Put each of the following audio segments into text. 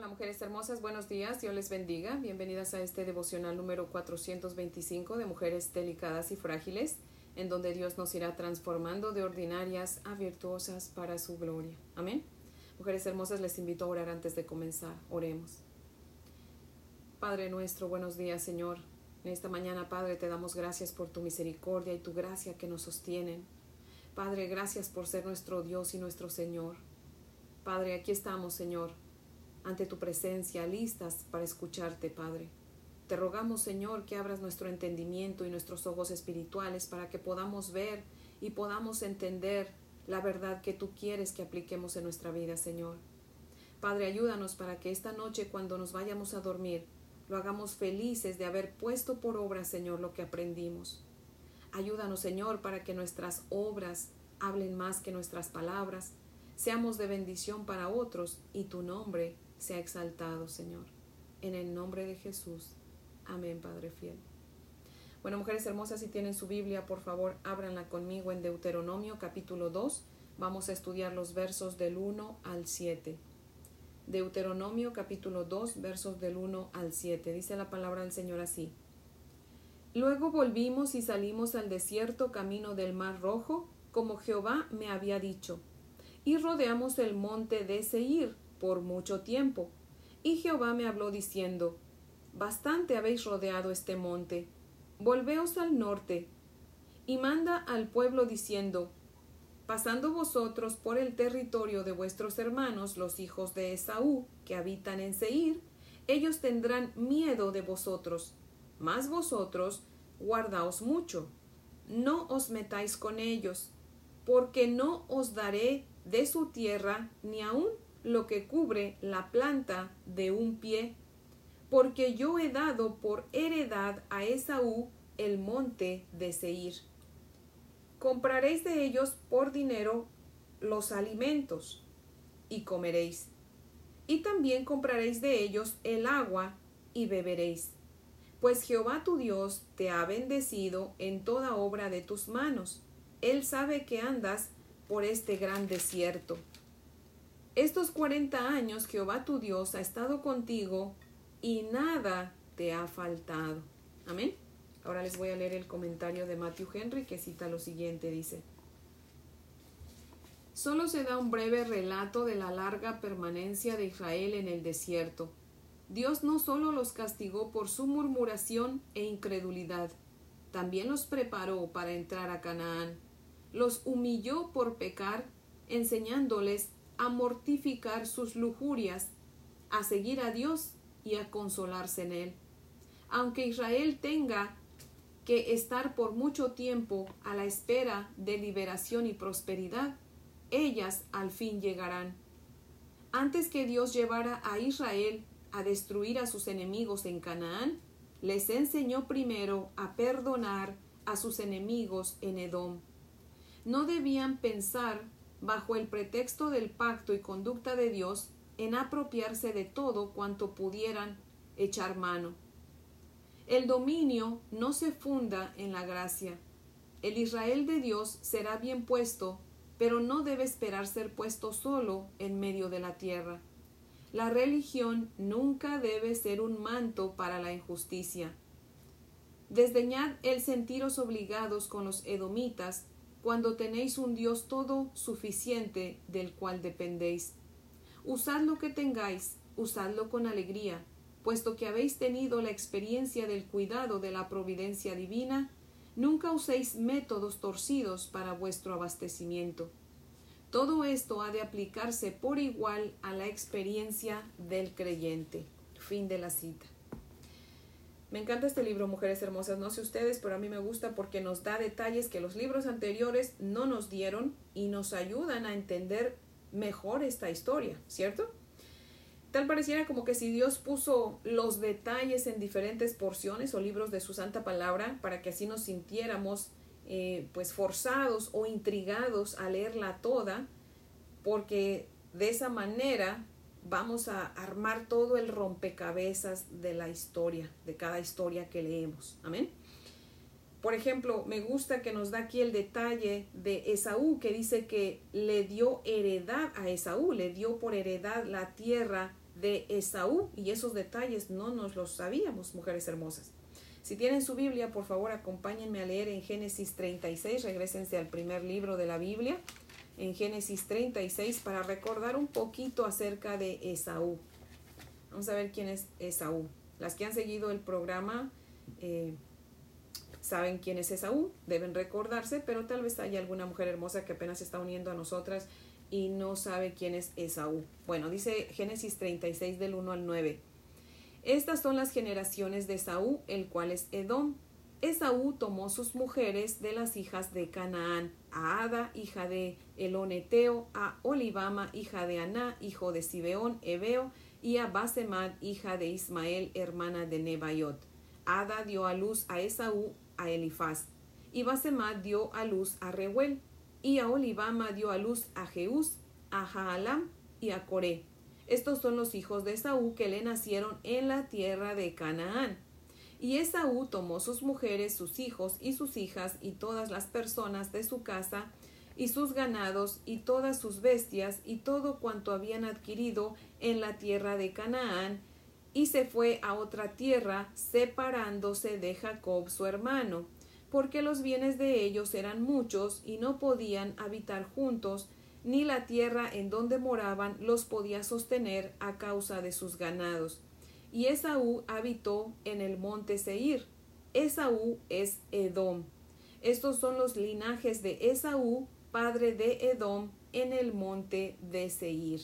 Hola mujeres hermosas, buenos días, Dios les bendiga. Bienvenidas a este devocional número 425 de Mujeres Delicadas y Frágiles, en donde Dios nos irá transformando de ordinarias a virtuosas para su gloria. Amén. Mujeres hermosas, les invito a orar antes de comenzar. Oremos. Padre nuestro, buenos días Señor. En esta mañana, Padre, te damos gracias por tu misericordia y tu gracia que nos sostienen. Padre, gracias por ser nuestro Dios y nuestro Señor. Padre, aquí estamos, Señor, ante tu presencia, listas para escucharte, Padre. Te rogamos, Señor, que abras nuestro entendimiento y nuestros ojos espirituales para que podamos ver y podamos entender la verdad que tú quieres que apliquemos en nuestra vida, Señor. Padre, ayúdanos para que esta noche, cuando nos vayamos a dormir, lo hagamos felices de haber puesto por obra, Señor, lo que aprendimos. Ayúdanos, Señor, para que nuestras obras hablen más que nuestras palabras, seamos de bendición para otros y tu nombre sea exaltado, Señor. En el nombre de Jesús. Amén, Padre fiel. Bueno, mujeres hermosas, si tienen su Biblia, por favor, ábranla conmigo en Deuteronomio capítulo 2. Vamos a estudiar los versos del 1 al 7. Deuteronomio capítulo 2, versos del 1 al 7. Dice la palabra del Señor así. Luego volvimos y salimos al desierto camino del mar rojo, como Jehová me había dicho, y rodeamos el monte de Seir por mucho tiempo. Y Jehová me habló diciendo, Bastante habéis rodeado este monte, volveos al norte, y manda al pueblo diciendo, Pasando vosotros por el territorio de vuestros hermanos, los hijos de Esaú, que habitan en Seir, ellos tendrán miedo de vosotros, mas vosotros guardaos mucho, no os metáis con ellos, porque no os daré de su tierra ni aun lo que cubre la planta de un pie, porque yo he dado por heredad a Esaú el monte de Seir. Compraréis de ellos por dinero los alimentos y comeréis. Y también compraréis de ellos el agua y beberéis. Pues Jehová tu Dios te ha bendecido en toda obra de tus manos. Él sabe que andas por este gran desierto. Estos cuarenta años Jehová tu Dios ha estado contigo y nada te ha faltado. Amén. Ahora les voy a leer el comentario de Matthew Henry que cita lo siguiente, dice. Solo se da un breve relato de la larga permanencia de Israel en el desierto. Dios no solo los castigó por su murmuración e incredulidad, también los preparó para entrar a Canaán. Los humilló por pecar, enseñándoles a mortificar sus lujurias, a seguir a Dios y a consolarse en Él. Aunque Israel tenga que estar por mucho tiempo a la espera de liberación y prosperidad, ellas al fin llegarán. Antes que Dios llevara a Israel a destruir a sus enemigos en Canaán, les enseñó primero a perdonar a sus enemigos en Edom. No debían pensar bajo el pretexto del pacto y conducta de Dios, en apropiarse de todo cuanto pudieran echar mano. El dominio no se funda en la gracia. El Israel de Dios será bien puesto, pero no debe esperar ser puesto solo en medio de la tierra. La religión nunca debe ser un manto para la injusticia. Desdeñad el sentiros obligados con los edomitas cuando tenéis un Dios todo suficiente del cual dependéis. Usad lo que tengáis, usadlo con alegría, puesto que habéis tenido la experiencia del cuidado de la providencia divina, nunca uséis métodos torcidos para vuestro abastecimiento. Todo esto ha de aplicarse por igual a la experiencia del creyente. Fin de la cita. Me encanta este libro, Mujeres Hermosas. No sé ustedes, pero a mí me gusta porque nos da detalles que los libros anteriores no nos dieron y nos ayudan a entender mejor esta historia, ¿cierto? Tal pareciera como que si Dios puso los detalles en diferentes porciones o libros de su santa palabra para que así nos sintiéramos eh, pues forzados o intrigados a leerla toda, porque de esa manera vamos a armar todo el rompecabezas de la historia, de cada historia que leemos. Amén. por ejemplo, me gusta que nos da aquí el detalle de Esaú, que dice que le dio heredad a Esaú, le dio por heredad la tierra de Esaú, y esos detalles no nos los sabíamos, mujeres hermosas. Si tienen su Biblia, por favor, acompáñenme a leer en Génesis 36, regresense al primer libro de la Biblia, en Génesis 36, para recordar un poquito acerca de Esaú. Vamos a ver quién es Esaú. Las que han seguido el programa, eh, saben quién es Esaú, deben recordarse, pero tal vez haya alguna mujer hermosa que apenas se está uniendo a nosotras y no sabe quién es Esaú. Bueno, dice Génesis 36 del 1 al 9. Estas son las generaciones de Esaú, el cual es Edom. Esaú tomó sus mujeres de las hijas de Canaán, a Ada, hija de Eloneteo, a Olivama, hija de Aná, hijo de Sibeón, Ebeo, y a Basemad, hija de Ismael, hermana de Nebaiot. Ada dio a luz a Esaú a Elifaz. Y Basemad dio a luz a Reuel. Y a Olivama dio a luz a Jeús, a Jaalam y a Coré. Estos son los hijos de Esaú que le nacieron en la tierra de Canaán. Y Esaú tomó sus mujeres, sus hijos y sus hijas y todas las personas de su casa y sus ganados y todas sus bestias y todo cuanto habían adquirido en la tierra de Canaán y se fue a otra tierra, separándose de Jacob su hermano, porque los bienes de ellos eran muchos y no podían habitar juntos, ni la tierra en donde moraban los podía sostener a causa de sus ganados. Y Esaú habitó en el monte Seir. Esaú es Edom. Estos son los linajes de Esaú, padre de Edom, en el monte de Seir.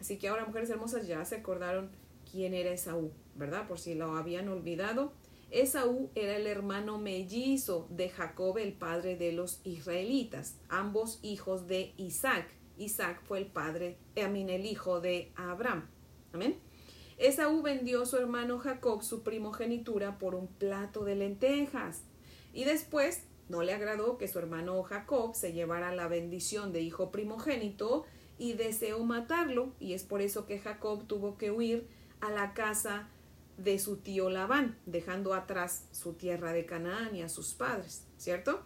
Así que ahora, mujeres hermosas, ya se acordaron quién era Esaú, ¿verdad? Por si lo habían olvidado. Esaú era el hermano mellizo de Jacob, el padre de los israelitas, ambos hijos de Isaac. Isaac fue el padre, Amín, el hijo de Abraham. Amén. Esaú vendió a su hermano Jacob su primogenitura por un plato de lentejas. Y después no le agradó que su hermano Jacob se llevara la bendición de hijo primogénito y deseó matarlo, y es por eso que Jacob tuvo que huir a la casa de su tío Labán, dejando atrás su tierra de Canaán y a sus padres, ¿cierto?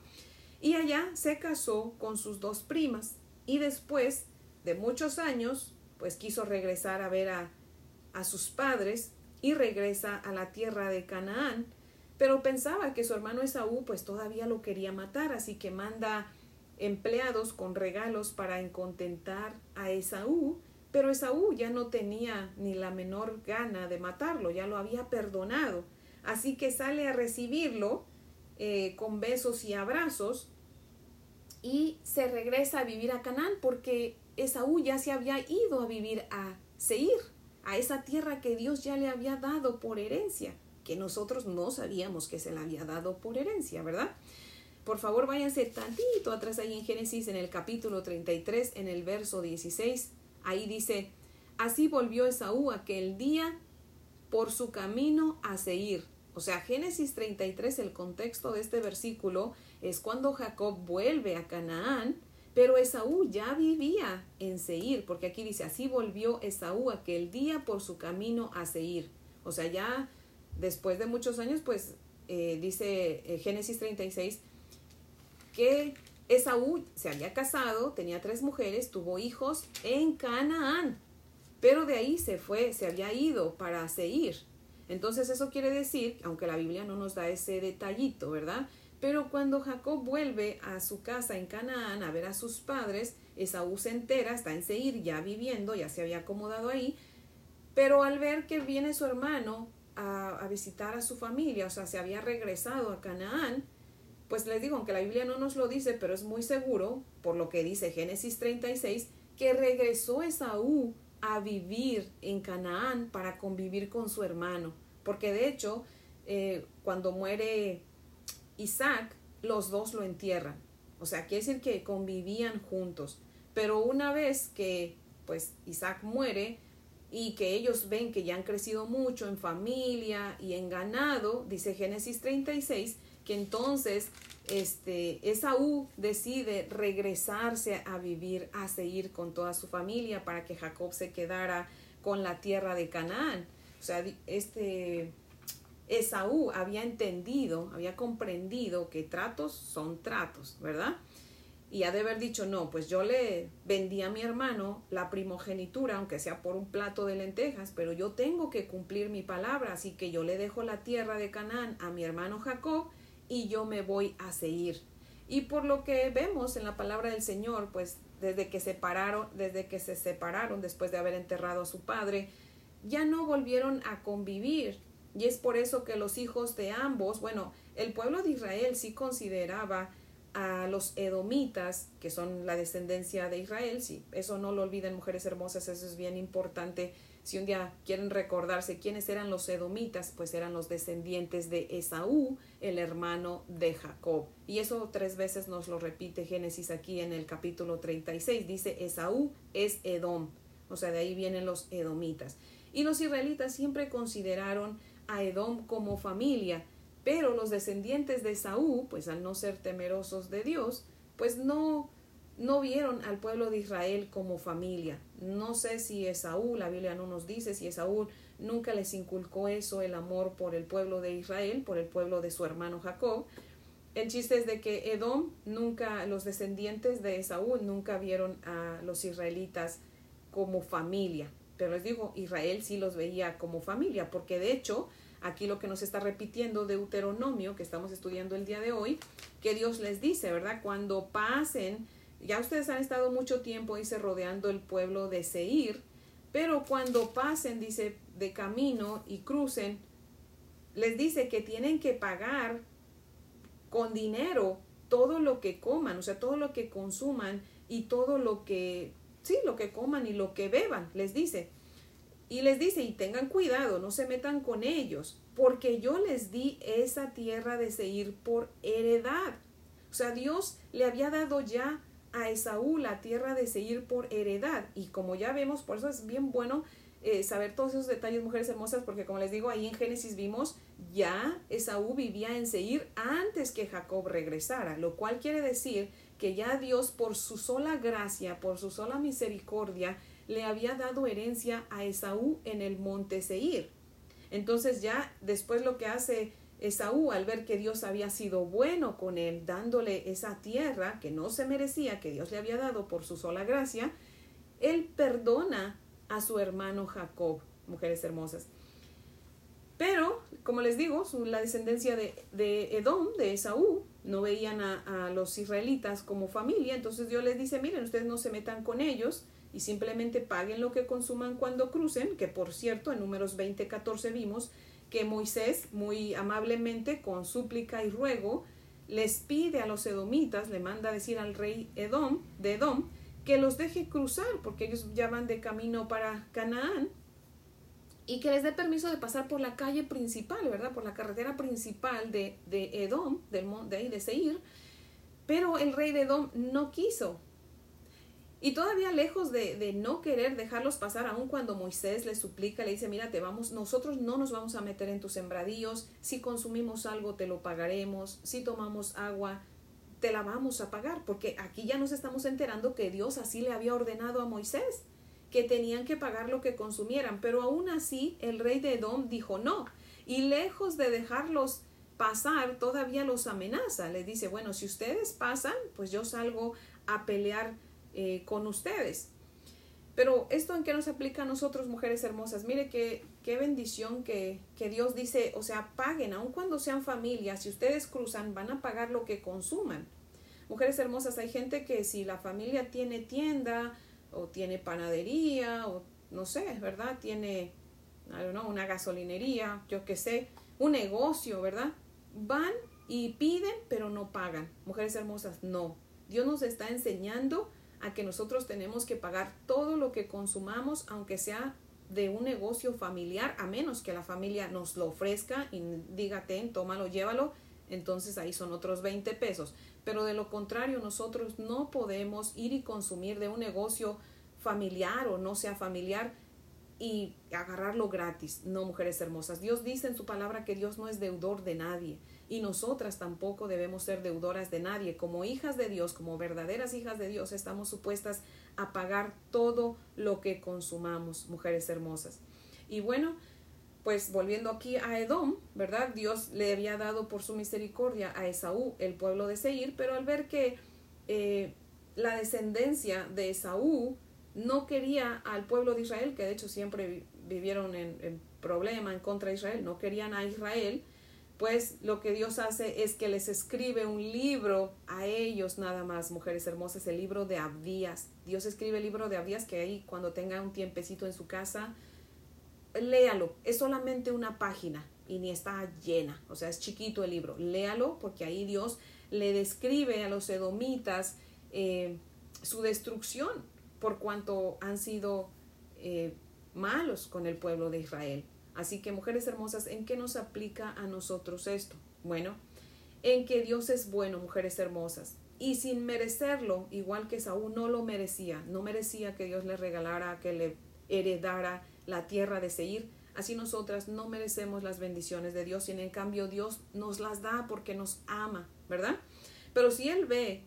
Y allá se casó con sus dos primas y después de muchos años, pues quiso regresar a ver a, a sus padres y regresa a la tierra de Canaán, pero pensaba que su hermano Esaú pues todavía lo quería matar, así que manda empleados con regalos para encontentar a Esaú. Pero Esaú ya no tenía ni la menor gana de matarlo, ya lo había perdonado. Así que sale a recibirlo eh, con besos y abrazos y se regresa a vivir a Canaán porque Esaú ya se había ido a vivir a Seir, a esa tierra que Dios ya le había dado por herencia, que nosotros no sabíamos que se la había dado por herencia, ¿verdad? Por favor, váyanse tantito atrás ahí en Génesis, en el capítulo 33, en el verso 16 Ahí dice, así volvió Esaú aquel día por su camino a Seir. O sea, Génesis 33, el contexto de este versículo es cuando Jacob vuelve a Canaán, pero Esaú ya vivía en Seir, porque aquí dice, así volvió Esaú aquel día por su camino a Seir. O sea, ya después de muchos años, pues eh, dice eh, Génesis 36, que Esaú se había casado, tenía tres mujeres, tuvo hijos en Canaán, pero de ahí se fue, se había ido para Seir. Entonces eso quiere decir, aunque la Biblia no nos da ese detallito, ¿verdad? Pero cuando Jacob vuelve a su casa en Canaán a ver a sus padres, Esaú se entera, está en Seir ya viviendo, ya se había acomodado ahí, pero al ver que viene su hermano a, visitar a su familia, o sea, se había regresado a Canaán, pues les digo, aunque la Biblia no nos lo dice, pero es muy seguro, por lo que dice Génesis 36, que regresó Esaú a vivir en Canaán para convivir con su hermano. Porque de hecho, eh, cuando muere Isaac, los dos lo entierran. O sea, quiere decir que convivían juntos. Pero una vez que pues Isaac muere y que ellos ven que ya han crecido mucho en familia y en ganado, dice Génesis 36, que entonces este, Esaú decide regresarse a vivir, a seguir con toda su familia para que Jacob se quedara con la tierra de Canaán. O sea, este, Esaú había entendido, había comprendido que tratos son tratos, ¿verdad? Y ha de haber dicho, no, pues yo le vendí a mi hermano la primogenitura, aunque sea por un plato de lentejas, pero yo tengo que cumplir mi palabra, así que yo le dejo la tierra de Canaán a mi hermano Jacob y yo me voy a seguir. Y por lo que vemos en la palabra del Señor, pues desde que separaron, desde que se separaron después de haber enterrado a su padre, ya no volvieron a convivir. Y es por eso que los hijos de ambos, bueno, el pueblo de Israel sí consideraba a los edomitas, que son la descendencia de Israel, sí, eso no lo olviden mujeres hermosas, eso es bien importante. Si un día quieren recordarse quiénes eran los edomitas, pues eran los descendientes de Esaú, el hermano de Jacob. Y eso tres veces nos lo repite Génesis aquí en el capítulo 36. Dice Esaú es Edom, o sea, de ahí vienen los edomitas. Y los israelitas siempre consideraron a Edom como familia, pero los descendientes de Esaú, pues al no ser temerosos de Dios, pues no no vieron al pueblo de Israel como familia. No sé si Esaú, la Biblia no nos dice si Esaú nunca les inculcó eso, el amor por el pueblo de Israel, por el pueblo de su hermano Jacob. El chiste es de que Edom nunca, los descendientes de Esaú nunca vieron a los israelitas como familia. Pero les digo, Israel sí los veía como familia, porque de hecho, aquí lo que nos está repitiendo Deuteronomio, que estamos estudiando el día de hoy, que Dios les dice, ¿verdad? Cuando pasen, ya ustedes han estado mucho tiempo, dice, rodeando el pueblo de Seir, pero cuando pasen, dice, de camino y crucen, les dice que tienen que pagar con dinero todo lo que coman, o sea, todo lo que consuman y todo lo que sí, lo que coman y lo que beban, les dice. Y les dice, y tengan cuidado, no se metan con ellos, porque yo les di esa tierra de Seir por heredad. O sea, Dios le había dado ya a Esaú la tierra de Seir por heredad. Y como ya vemos, por eso es bien bueno eh, saber todos esos detalles, mujeres hermosas, porque como les digo, ahí en Génesis vimos, ya Esaú vivía en Seir antes que Jacob regresara, lo cual quiere decir que ya Dios por su sola gracia, por su sola misericordia, le había dado herencia a Esaú en el monte Seir. Entonces ya después lo que hace Esaú al ver que Dios había sido bueno con él, dándole esa tierra que no se merecía, que Dios le había dado por su sola gracia, él perdona a su hermano Jacob, mujeres hermosas. Pero, como les digo, la descendencia de, de Edom, de Esaú, no veían a, los israelitas como familia, entonces Dios les dice, miren, ustedes no se metan con ellos y simplemente paguen lo que consuman cuando crucen, que por cierto en números 20, 14 vimos que Moisés muy amablemente con súplica y ruego les pide a los edomitas, le manda a decir al rey Edom, de Edom, que los deje cruzar, porque ellos ya van de camino para Canaán, y que les dé permiso de pasar por la calle principal, ¿verdad? Por la carretera principal de, de Edom, del, de ahí de Seir, pero el rey de Edom no quiso. Y todavía lejos de, de, no querer dejarlos pasar, aun cuando Moisés le suplica, le dice, mira, te vamos, nosotros no nos vamos a meter en tus sembradíos, si consumimos algo te lo pagaremos, si tomamos agua te la vamos a pagar, porque aquí ya nos estamos enterando que Dios así le había ordenado a Moisés que tenían que pagar lo que consumieran, pero aún así el rey de Edom dijo no, y lejos de dejarlos pasar, todavía los amenaza, les dice, bueno, si ustedes pasan, pues yo salgo a pelear eh, con ustedes. Pero esto en qué nos aplica a nosotros, mujeres hermosas, mire que qué bendición que, que Dios dice, o sea, paguen, aun cuando sean familias, si ustedes cruzan, van a pagar lo que consuman. Mujeres hermosas, hay gente que si la familia tiene tienda, o tiene panadería, o no sé, ¿verdad? Tiene, una gasolinería, yo qué sé, un negocio, ¿verdad? Van y piden, pero no pagan. Mujeres hermosas, no. Dios nos está enseñando a que nosotros tenemos que pagar todo lo que consumamos, aunque sea de un negocio familiar, a menos que la familia nos lo ofrezca y diga, ten, tómalo, llévalo, entonces ahí son otros 20 pesos. Pero de lo contrario, nosotros no podemos ir y consumir de un negocio familiar o no sea familiar y agarrarlo gratis. No, mujeres hermosas. Dios dice en su palabra que Dios no es deudor de nadie y nosotras tampoco debemos ser deudoras de nadie. Como hijas de Dios, como verdaderas hijas de Dios, estamos supuestas a pagar todo lo que consumamos, mujeres hermosas. Y bueno, pues volviendo aquí a Edom, ¿verdad? Dios le había dado por su misericordia a Esaú el pueblo de Seir, pero al ver que eh, la descendencia de Esaú no quería al pueblo de Israel, que de hecho siempre vivieron en, problema en contra de Israel, no querían a Israel, pues lo que Dios hace es que les escribe un libro a ellos nada más, mujeres hermosas, el libro de Abdías. Dios escribe el libro de Abdías que ahí cuando tenga un tiempecito en su casa, léalo. Es solamente una página y ni está llena, o sea, es chiquito el libro. Léalo porque ahí Dios le describe a los edomitas eh, su destrucción por cuanto han sido eh, malos con el pueblo de Israel. Así que, mujeres hermosas, ¿en qué nos aplica a nosotros esto? Bueno, en que Dios es bueno, mujeres hermosas. Y sin merecerlo, igual que Saúl no lo merecía, no merecía que Dios le regalara, que le heredara la tierra de Seir. Así nosotras no merecemos las bendiciones de Dios y en cambio Dios nos las da porque nos ama, ¿verdad? Pero si Él ve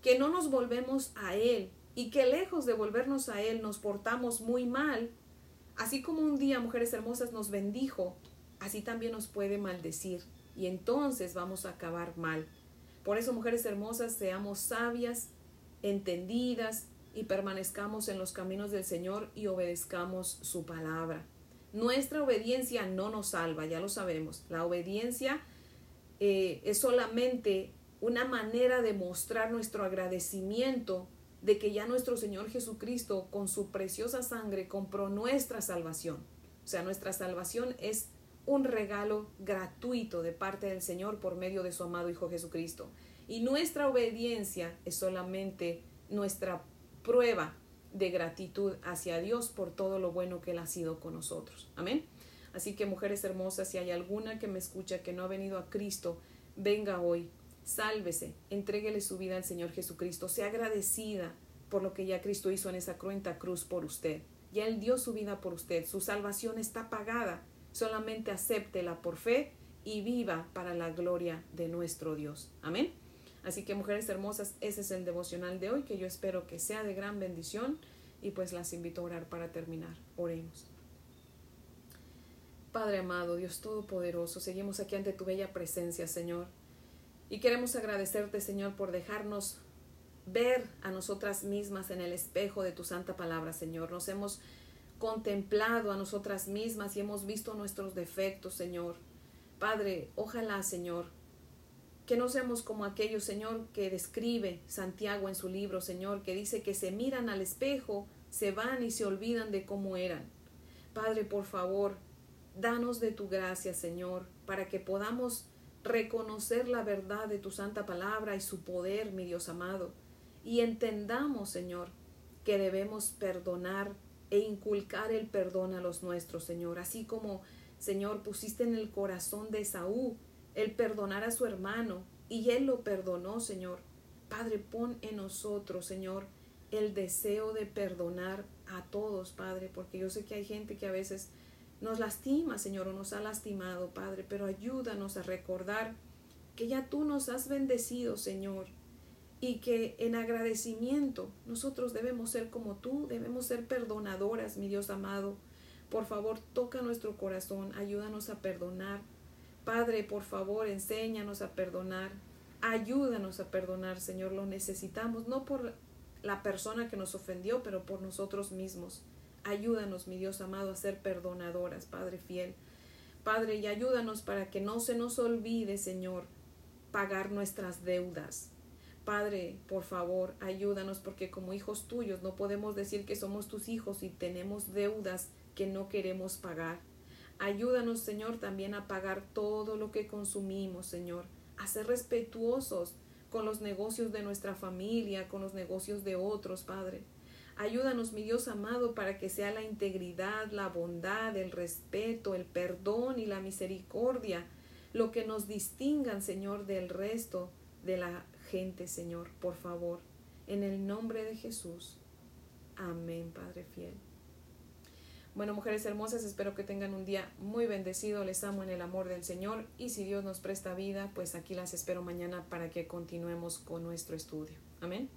que no nos volvemos a Él y que lejos de volvernos a Él nos portamos muy mal, Así como un día, mujeres hermosas, nos bendijo, así también nos puede maldecir y entonces vamos a acabar mal. Por eso, mujeres hermosas, seamos sabias, entendidas y permanezcamos en los caminos del Señor y obedezcamos su palabra. Nuestra obediencia no nos salva, ya lo sabemos. La obediencia eh, es solamente una manera de mostrar nuestro agradecimiento de que ya nuestro Señor Jesucristo con su preciosa sangre compró nuestra salvación. O sea, nuestra salvación es un regalo gratuito de parte del Señor por medio de su amado Hijo Jesucristo. Y nuestra obediencia es solamente nuestra prueba de gratitud hacia Dios por todo lo bueno que Él ha sido con nosotros. Amén. Así que mujeres hermosas, si hay alguna que me escucha que no ha venido a Cristo, venga hoy, Sálvese, entréguele su vida al Señor Jesucristo, sea agradecida por lo que ya Cristo hizo en esa cruenta cruz por usted. Ya Él dio su vida por usted, su salvación está pagada. Solamente acéptela por fe y viva para la gloria de nuestro Dios. Amén. Así que mujeres hermosas, ese es el devocional de hoy que yo espero que sea de gran bendición y pues las invito a orar para terminar. Oremos. Padre amado, Dios Todopoderoso, seguimos aquí ante tu bella presencia, Señor. Y queremos agradecerte, Señor, por dejarnos ver a nosotras mismas en el espejo de tu santa palabra, Señor. Nos hemos contemplado a nosotras mismas y hemos visto nuestros defectos, Señor. Padre, ojalá, Señor, que no seamos como aquellos, Señor, que describe Santiago en su libro, Señor, que dice que se miran al espejo, se van y se olvidan de cómo eran. Padre, por favor, danos de tu gracia, Señor, para que podamos reconocer la verdad de tu santa palabra y su poder, mi Dios amado, y entendamos, Señor, que debemos perdonar e inculcar el perdón a los nuestros, Señor, así como, Señor, pusiste en el corazón de Saúl el perdonar a su hermano, y él lo perdonó, Señor. Padre, pon en nosotros, Señor, el deseo de perdonar a todos, Padre, porque yo sé que hay gente que a veces nos lastima, Señor, o nos ha lastimado, Padre, pero ayúdanos a recordar que ya tú nos has bendecido, Señor, y que en agradecimiento nosotros debemos ser como tú, debemos ser perdonadoras, mi Dios amado. Por favor, toca nuestro corazón, ayúdanos a perdonar. Padre, por favor, enséñanos a perdonar. Ayúdanos a perdonar, Señor, lo necesitamos, no por la persona que nos ofendió, pero por nosotros mismos. Ayúdanos, mi Dios amado, a ser perdonadoras, Padre fiel. Padre, y ayúdanos para que no se nos olvide, Señor, pagar nuestras deudas. Padre, por favor, ayúdanos porque como hijos tuyos no podemos decir que somos tus hijos y tenemos deudas que no queremos pagar. Ayúdanos, Señor, también a pagar todo lo que consumimos, Señor, a ser respetuosos con los negocios de nuestra familia, con los negocios de otros, Padre. Ayúdanos, mi Dios amado, para que sea la integridad, la bondad, el respeto, el perdón y la misericordia lo que nos distingan, Señor, del resto de la gente, Señor, por favor. En el nombre de Jesús. Amén, Padre fiel. Bueno, mujeres hermosas, espero que tengan un día muy bendecido. Les amo en el amor del Señor y si Dios nos presta vida, pues aquí las espero mañana para que continuemos con nuestro estudio. Amén.